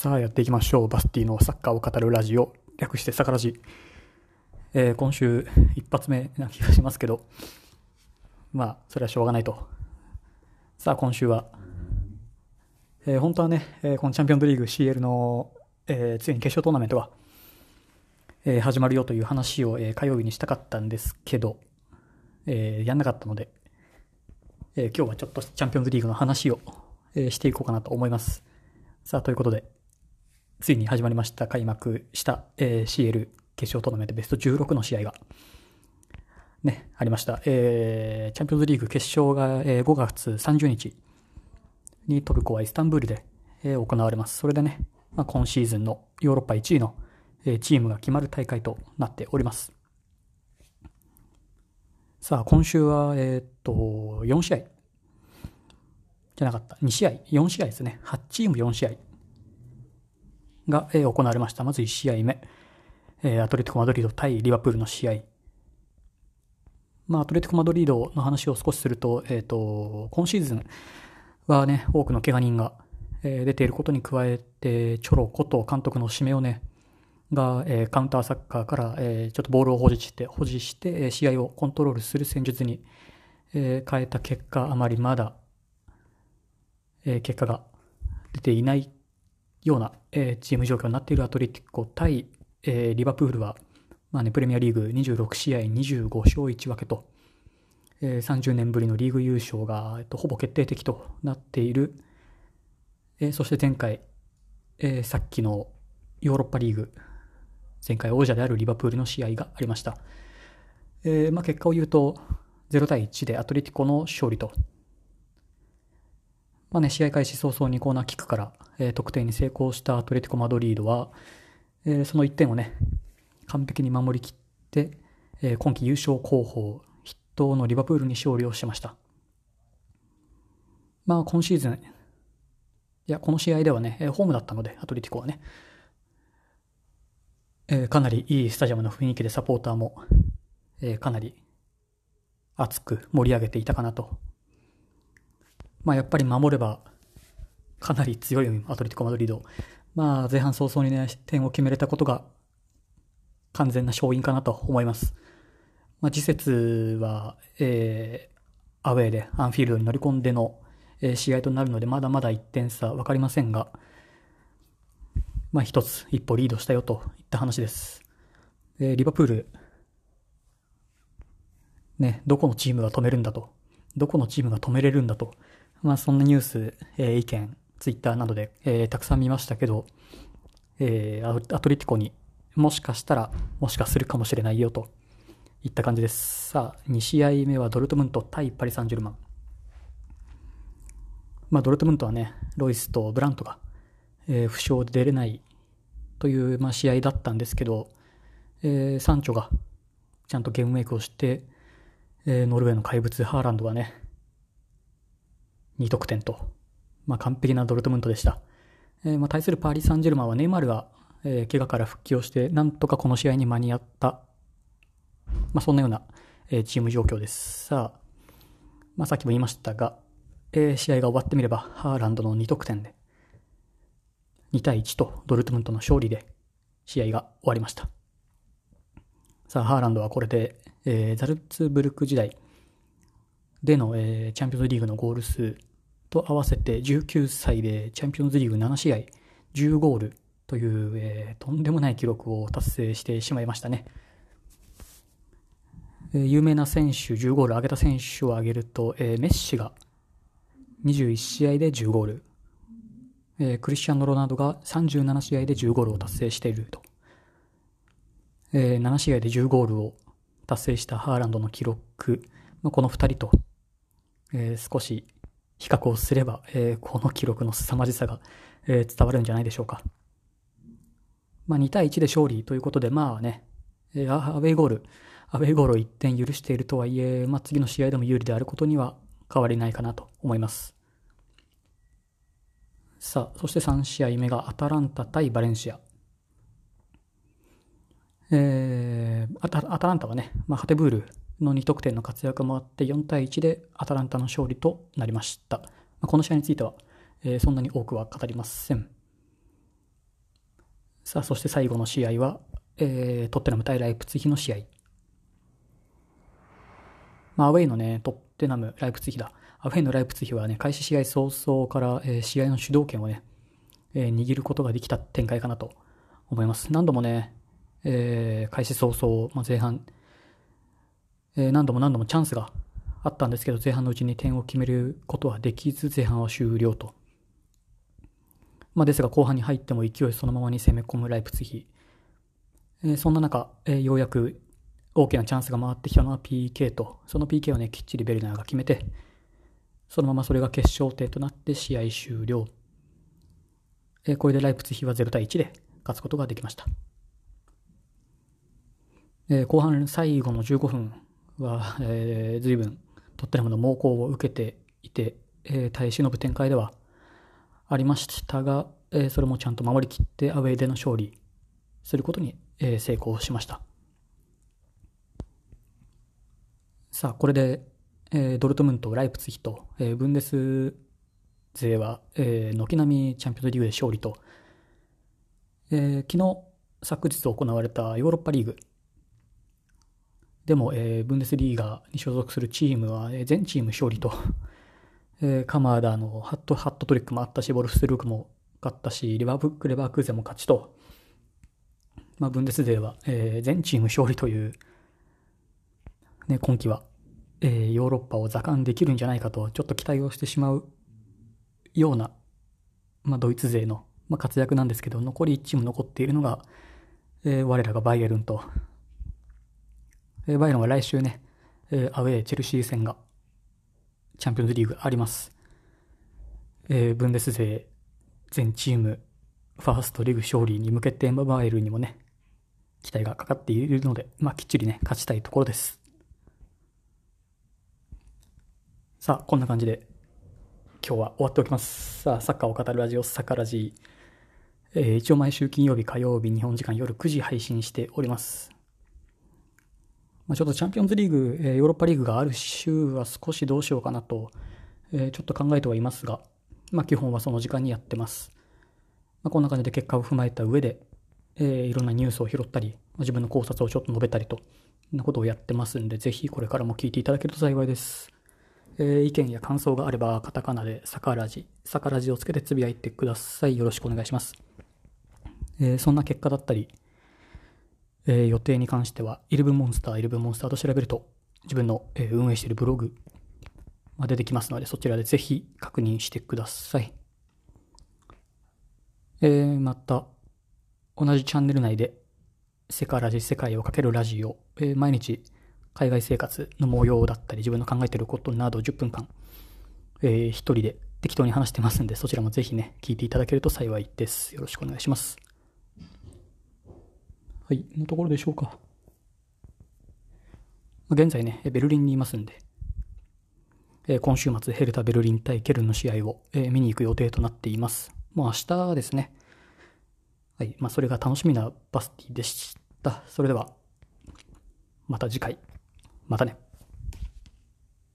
さあやっていきましょう。バスティのサッカーを語るラジオ、略してサカラジ。えー、今週一発目な気がしますけど、まあ、それはしょうがないと。さあ、今週は、えー、本当はね、えー、このチャンピオンズリーグ CL の、え、ついに決勝トーナメントが、え、始まるよという話を、え、火曜日にしたかったんですけど、え、やんなかったので、え、今日はちょっとチャンピオンズリーグの話を、え、していこうかなと思います。さあ、ということで、ついに始まりました、開幕した、えー、CL 決勝トーナメントベスト16の試合が、ね、ありました。えー、チャンピオンズリーグ決勝が、えー、5月30日にトルコはイスタンブールで、えー、行われます。それでね、まあ、今シーズンのヨーロッパ1位の、えー、チームが決まる大会となっております。さあ、今週は、えー、っと、4試合じゃなかった。2試合、4試合ですね。8チーム4試合が、え、行われました。まず1試合目。え、アトレティコ・マドリード対リバプールの試合。まあ、アトレティコ・マドリードの話を少しすると、えっ、ー、と、今シーズンはね、多くの怪我人が、え、出ていることに加えて、チョロこと監督のシメオネが、えー、カウンターサッカーから、えー、ちょっとボールを保持して、保持して、試合をコントロールする戦術に、え、変えた結果、あまりまだえ、結果が出ていないような、えー、チーム状況になっているアトレティコ対、えー、リバプールは、まあね、プレミアリーグ26試合25勝1分けと、えー、30年ぶりのリーグ優勝が、えっと、ほぼ決定的となっている、えー、そして前回、えー、さっきのヨーロッパリーグ前回王者であるリバプールの試合がありました、えーまあ、結果を言うと0対1でアトレティコの勝利とまあね、試合開始早々にコーナーキックから、えー、得点に成功したアトレティコ・マドリードは、えー、その1点をね、完璧に守りきって、えー、今季優勝候補筆頭のリバプールに勝利をしました。まあ今シーズン、いや、この試合ではね、ホームだったので、アトレティコはね、えー、かなりいいスタジアムの雰囲気でサポーターも、えー、かなり熱く盛り上げていたかなとまあ、やっぱり守ればかなり強いアトレティコ・マドリード。まあ、前半早々にね、点を決めれたことが完全な勝因かなと思います。まあ、次節は、えー、アウェーでアンフィールドに乗り込んでの、えー、試合となるので、まだまだ1点差分かりませんが、まあ、一つ、一歩リードしたよといった話です。えー、リバプール、ね、どこのチームが止めるんだと、どこのチームが止めれるんだとまあそんなニュース、えー、意見、ツイッターなどで、えー、たくさん見ましたけど、えー、アトレティコにもしかしたら、もしかするかもしれないよといった感じです。さあ、2試合目はドルトムント対パリ・サンジェルマン。まあドルトムントはね、ロイスとブラントが、えー、負傷で出れないという、まあ、試合だったんですけど、えー、サンチョがちゃんとゲームメイクをして、えー、ノルウェーの怪物ハーランドがね、2得点と、まあ、完璧なドルトムントでした。えー、まあ、対するパーリ・サンジェルマンはネイマールが、えー、怪我から復帰をして、なんとかこの試合に間に合った、まあ、そんなような、えー、チーム状況です。さあ、まあ、さっきも言いましたが、えー、試合が終わってみれば、ハーランドの2得点で、2対1とドルトムントの勝利で試合が終わりました。さあ、ハーランドはこれで、えー、ザルツブルク時代での、えー、チャンピオンズリーグのゴール数と合わせて19歳でチャンピオンズリーグ7試合10ゴールという、えー、とんでもない記録を達成してしまいましたね。えー、有名な選手10ゴール挙げた選手を挙げると、えー、メッシが21試合で10ゴール、えー、クリスチャン・ロナウドが37試合で10ゴールを達成していると、えー、7試合で10ゴールを達成したハーランドの記録、この2人と、えー、少し比較をすれば、えー、この記録の凄まじさが、えー、伝わるんじゃないでしょうか。まあ、2対1で勝利ということで、まあね、えー、アウェイゴール、アウェイゴールを1点許しているとはいえ、まあ、次の試合でも有利であることには変わりないかなと思います。さあ、そして3試合目がアタランタ対バレンシア。えー、アタアタランタはね、まあ、ハテブールの2得点の活躍もあって4対1でアタランタの勝利となりました。この試合については、えー、そんなに多くは語りません。さあ、そして最後の試合は、えー、トッテナム対ライプツィヒの試合。まあ、アウェイのね、トッテナム、ライプツィヒだ。アウェイのライプツヒはね、開始試合早々から、えー、試合の主導権をね、えー、握ることができた展開かなと思います。何度もね、えー、開始早々、まあ、前半、えー、何度も何度もチャンスがあったんですけど、前半のうちに点を決めることはできず、前半は終了と。まあ、ですが、後半に入っても勢いそのままに攻め込むライプツヒ。えー、そんな中、えー、ようやく大きなチャンスが回ってきたのは PK と、その PK をね、きっちりベルナーが決めて、そのままそれが決勝点となって試合終了。えー、これでライプツヒは0対1で勝つことができました。えー、後半最後の15分は、えー、随分トッテナムの猛攻を受けていて、えー、耐え忍ぶ展開ではありましたが、えー、それもちゃんと守りきってアウェイでの勝利することに、えー、成功しました。さあ、これで、えー、ドルトムント、ライプツヒと、えー、ブンデス勢は、えー、軒並みチャンピオンズリーグで勝利と、えー、昨日、昨日行われたヨーロッパリーグでも、えー、ブンデスリーガに所属するチームは、えー、全チーム勝利と、えー、カマーダのハットハットトリックもあったし、ボルフスルークも勝ったし、レバーブック、レバークーゼも勝ちと、まあ、ブンデス勢は、えー、全チーム勝利という、ね、今季は、えー、ヨーロッパを座冠できるんじゃないかと、ちょっと期待をしてしまうような、まあ、ドイツ勢の、まあ、活躍なんですけど、残り1チーム残っているのが、えー、我らがバイエルンと、えー、バイエルンは来週ね、えー、アウェーチェルシー戦が、チャンピオンズリーグあります。えー、ブンデス勢全チームファーストリーグ勝利に向けてバイエルにもね、期待がかかっているので、まあ、きっちりね、勝ちたいところです。さあ、こんな感じで、今日は終わっておきます。さあ、サッカーを語るラジオ、サッカーラジえー、一応毎週金曜日、火曜日、日本時間夜9時配信しております。まあ、ちょっとチャンピオンズリーグ、えー、ヨーロッパリーグがある週は少しどうしようかなと、えー、ちょっと考えてはいますが、まあ、基本はその時間にやってます。まあ、こんな感じで結果を踏まえた上で、えー、いろんなニュースを拾ったり、自分の考察をちょっと述べたりと、そんなことをやってますんで、ぜひこれからも聞いていただけると幸いです。えー、意見や感想があれば、カタカナでサカラジ、サカラジをつけてつぶやいてください。よろしくお願いします。えー、そんな結果だったり、えー、予定に関しては、イルブモンスター、イルブモンスターと調べると、自分の、え運営しているブログが出てきますので、そちらでぜひ確認してください。えー、また、同じチャンネル内で、世界ラジ、世界をかけるラジオ、えー、毎日、海外生活の模様だったり、自分の考えていることなど10分間、えー、一人で適当に話してますんで、そちらもぜひね、聞いていただけると幸いです。よろしくお願いします。はい、のところでしょうか。現在ね、ベルリンにいますんで、え今週末ヘルタ・ベルリン対ケルンの試合を、え見に行く予定となっています。もう明日ですね。はい。まあ、それが楽しみなバスティでした。それでは、また次回。またね。